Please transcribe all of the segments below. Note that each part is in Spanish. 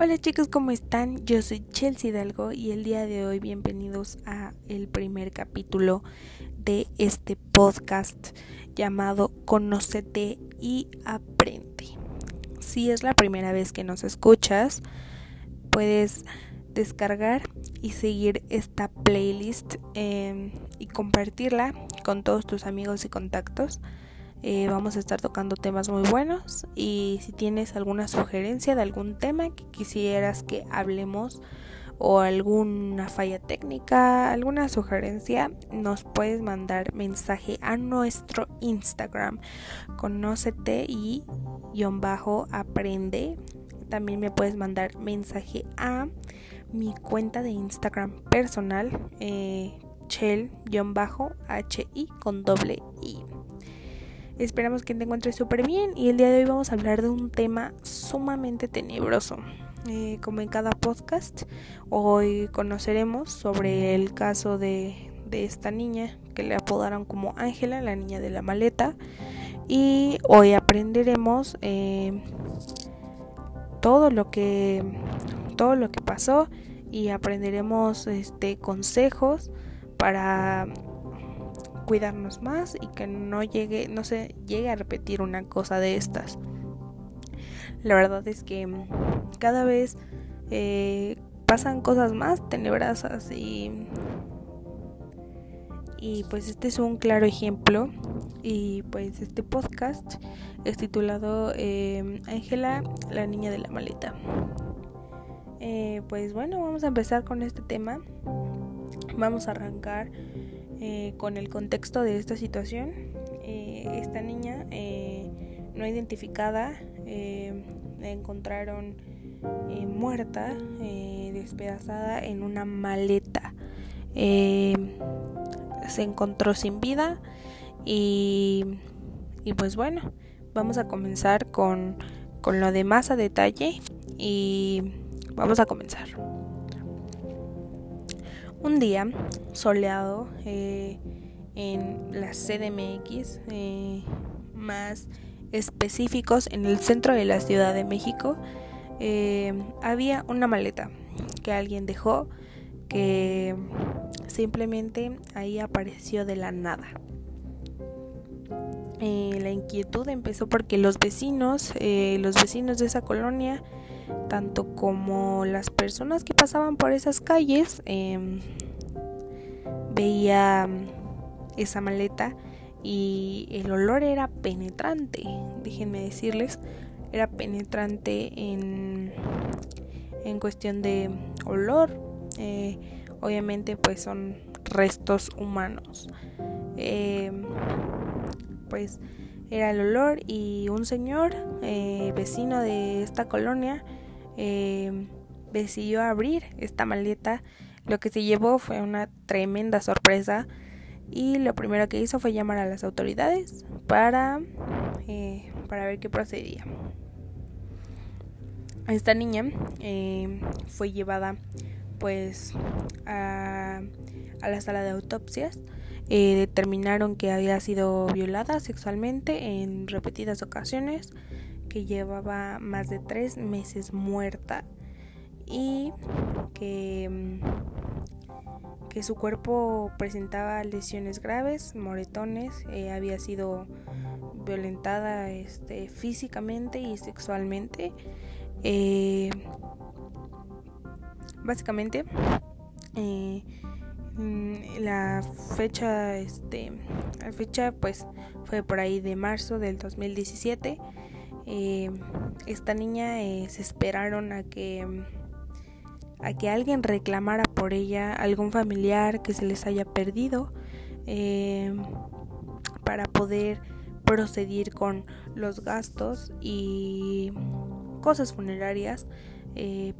Hola chicos, ¿cómo están? Yo soy Chelsea Hidalgo y el día de hoy bienvenidos a el primer capítulo de este podcast llamado Conócete y Aprende. Si es la primera vez que nos escuchas, puedes descargar y seguir esta playlist eh, y compartirla con todos tus amigos y contactos. Eh, vamos a estar tocando temas muy buenos y si tienes alguna sugerencia de algún tema que quisieras que hablemos o alguna falla técnica, alguna sugerencia, nos puedes mandar mensaje a nuestro Instagram, conócete y guion bajo aprende. También me puedes mandar mensaje a mi cuenta de Instagram personal, eh, chel-hi con doble i. Esperamos que te encuentres súper bien y el día de hoy vamos a hablar de un tema sumamente tenebroso. Eh, como en cada podcast, hoy conoceremos sobre el caso de, esta niña que le apodaron como Ángela, la niña de la maleta. Y hoy aprenderemos eh, todo lo que todo lo que pasó y aprenderemos este consejos para cuidarnos más y que no llegue, no se llegue a repetir una cosa de estas. La verdad es que cada vez eh, pasan cosas más tenebrosas y y pues este es un claro ejemplo y pues este podcast es titulado eh, Ángela, la niña de la maleta. Eh, pues bueno, vamos a empezar con este tema. Vamos a arrancar eh, con el contexto de esta situación. Eh, esta niña eh, no identificada la encontraron muerta, despedazada en una maleta. se encontró sin vida y, y, pues bueno, vamos a comenzar con, con lo de más a detalle y vamos a comenzar. Un día soleado eh, en la CDMX, eh, más específicos en el centro de la Ciudad de México, eh, había una maleta que alguien dejó que simplemente ahí apareció de la nada. la inquietud empezó porque los vecinos, los vecinos de esa colonia, tanto como las personas que pasaban por esas calles em, veía esa maleta y el olor era penetrante, déjenme decirles, era penetrante en, en cuestión de olor, eh, obviamente pues son restos humanos. Em, pues era el olor y un señor eh, vecino de esta colonia eh, decidió abrir esta maleta. Lo que se llevó fue una tremenda sorpresa y lo primero que hizo fue llamar a las autoridades para, eh, para ver qué procedía. Esta niña fue llevada pues a, a la sala de autopsias eh, determinaron que había sido violada sexualmente en repetidas ocasiones, que llevaba más de tres meses muerta y que, mm, que su cuerpo presentaba lesiones graves, moretones, eh, había sido violentada este, físicamente y sexualmente. Eh, básicamente, Mm, la fecha este la fecha pues fue por ahí de marzo del 2017 eh, esta niña eh, se esperaron a que a que alguien reclamara por ella algún familiar que se les haya perdido eh, para poder proceder con los gastos y cosas funerarias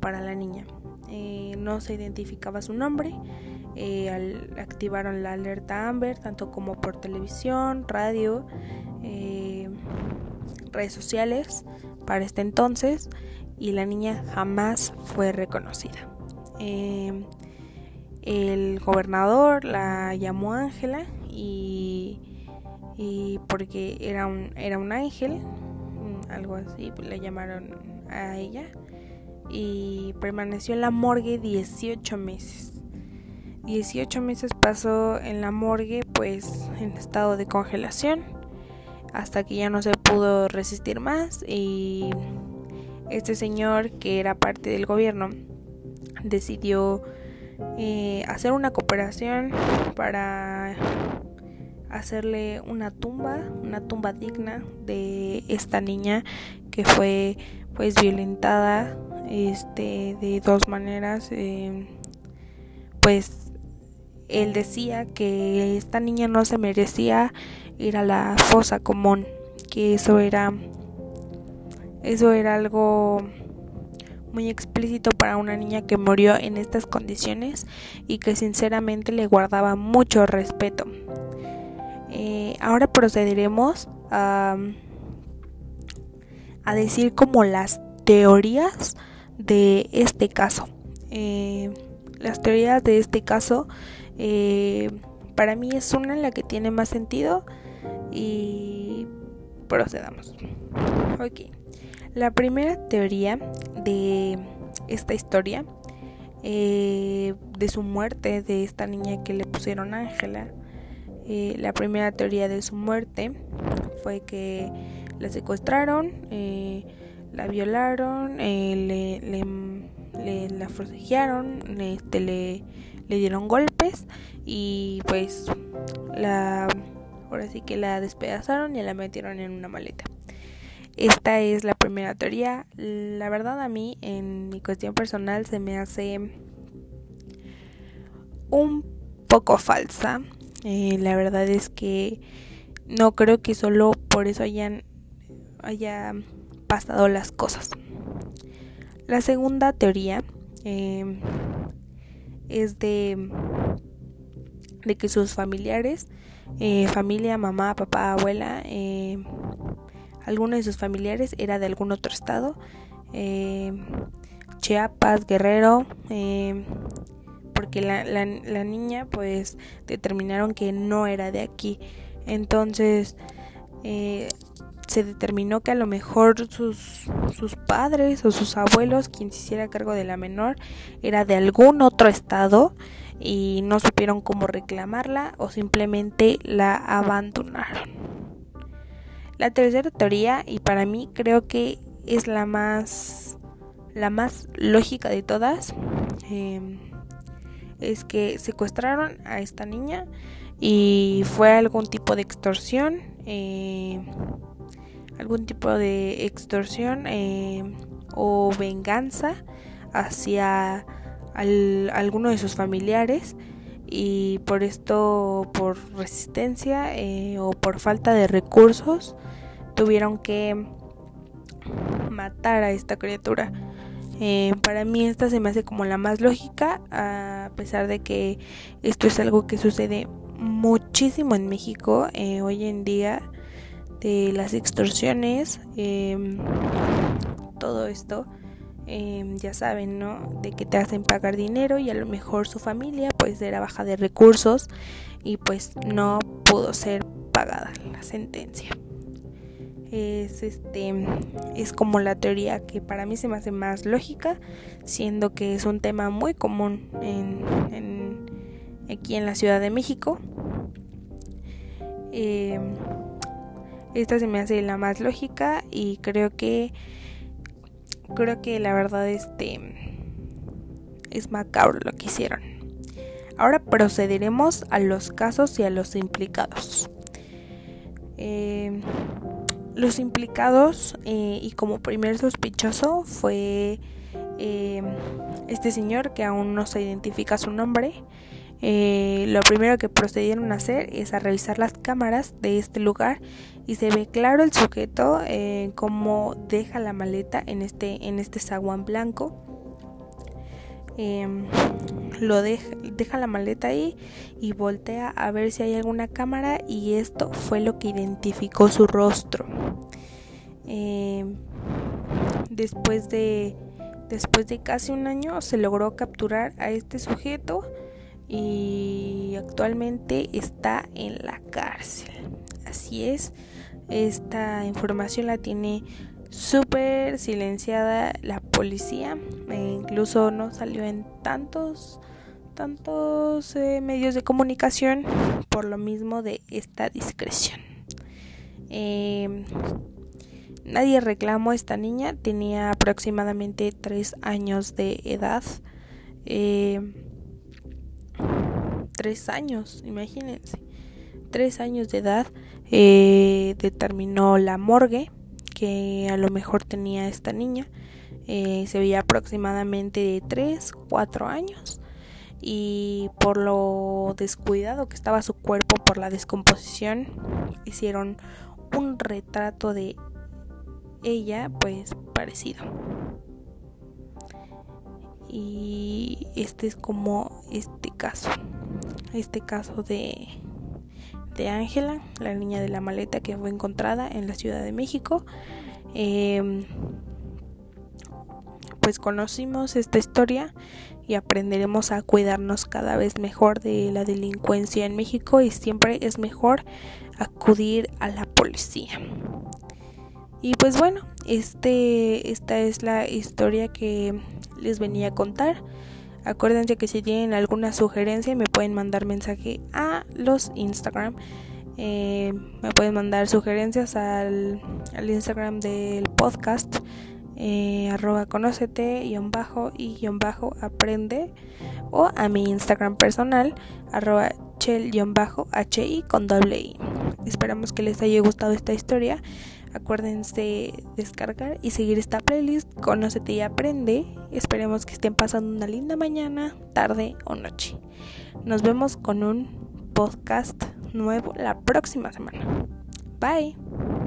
para la niña no se identificaba su nombre eh, activaron la alerta Amber, tanto como por televisión, radio, eh, redes sociales para este entonces, y la niña jamás fue reconocida. Em, el gobernador la llamó Ángela y, y, porque era un, era un ángel, algo así, le llamaron a ella y permaneció en la morgue 18 meses. 18 meses pasó en la morgue pues en estado de congelación hasta que ya no se pudo resistir más y este señor que era parte del gobierno decidió eh, hacer una cooperación para hacerle una tumba, una tumba digna de esta niña que fue pues violentada este de dos maneras eh, pues él decía que esta niña no se merecía ir a la fosa común que eso era eso era algo muy explícito para una niña que murió en estas condiciones y que sinceramente le guardaba mucho respeto. Eh, ahora procederemos a, a, decir como las teorías de este caso. Eh, las teorías de este caso eh, para mí es una en la que tiene más sentido y procedamos. Ok. La primera teoría de esta historia, eh, de su muerte, de esta niña que le pusieron Ángela, eh, la primera teoría de su muerte fue que la secuestraron, la violaron, le, le, la forcejearon, este, le, le dieron golpes y pues la ahora sí que la despedazaron y la metieron en una maleta. Esta es la primera teoría. La verdad a mí, en mi cuestión personal, se me hace un poco falsa. Eh, la verdad es que no creo que solo por eso hayan haya pasado las cosas. La segunda teoría eh, es de, de que sus familiares, eh, familia, mamá, papá, abuela, alguno de sus familiares era de algún otro estado, eh, Chiapas, Guerrero, eh, porque la, la, niña pues determinaron que no era de aquí. Entonces eh, se determinó que a lo mejor sus, sus padres o sus abuelos, quien se hiciera cargo de la menor, era de algún otro estado y no supieron cómo reclamarla o simplemente la abandonaron. La tercera teoría, y para mí creo que es la más, la más lógica de todas, em, es que secuestraron a esta niña y fue algún tipo de extorsión, em, algún tipo de extorsión em, o venganza hacia alguno de sus familiares y por esto, por resistencia eh, o por falta de recursos, tuvieron que matar a esta criatura. Eh, para mí esta se me hace como la más lógica, a pesar de que esto es algo que sucede muchísimo en México eh, hoy en día, de las extorsiones, em, todo esto. Em, ya saben, ¿no? De que te hacen pagar dinero y a lo mejor su familia pues era baja de recursos y pues no pudo ser pagada la sentencia. Es este es como la teoría que para mí se me hace más lógica, siendo que es un tema muy común en, aquí en la Ciudad de México. Em, esta se me hace la más lógica y creo que creo que la verdad este es macabro lo que hicieron. Ahora procederemos a los casos y a los implicados. Eh, los implicados eh, y como primer sospechoso fue eh, este señor que aún no se identifica su nombre. Lo primero que procedieron a hacer es a revisar las cámaras de este lugar y se ve claro el sujeto eh, como deja la maleta en este en este zaguán blanco. Em, lo deja, deja la maleta ahí y voltea a ver si hay alguna cámara y esto fue lo que identificó su rostro. Em, después de después de casi un año se logró capturar a este sujeto y actualmente está en la cárcel así es esta información la tiene súper silenciada la policía. E incluso no salió en tantos tantos eh, medios de comunicación por lo mismo de esta discreción. Em, nadie reclamó a esta niña, tenía aproximadamente tres años de edad. Em, tres años, imagínense. Tres años de edad eh, determinó la morgue que a lo mejor tenía esta niña. Eh, se veía aproximadamente de 3, 4 años y por lo descuidado que estaba su cuerpo por la descomposición hicieron un retrato de ella pues parecido y este es como este caso este caso de de Ángela la niña de la maleta que fue encontrada en la Ciudad de México em, pues conocimos esta historia y aprenderemos a cuidarnos cada vez mejor de la delincuencia en México y siempre es mejor acudir a la policía. Y pues bueno, este esta es la historia que les venía a contar. Acuérdense que si tienen alguna sugerencia me pueden mandar mensaje a los Instagram. Eh, me pueden mandar sugerencias al, al Instagram del podcast eh, arroba conócete guion bajo y guion bajo aprende o a mi Instagram personal arroba chel guion bajo hi con doble i esperamos que les haya gustado esta historia acuérdense descargar y seguir esta playlist conócete y aprende. Esperemos que estén pasando una linda mañana tarde o noche. Nos vemos con un podcast nuevo la próxima semana. Bye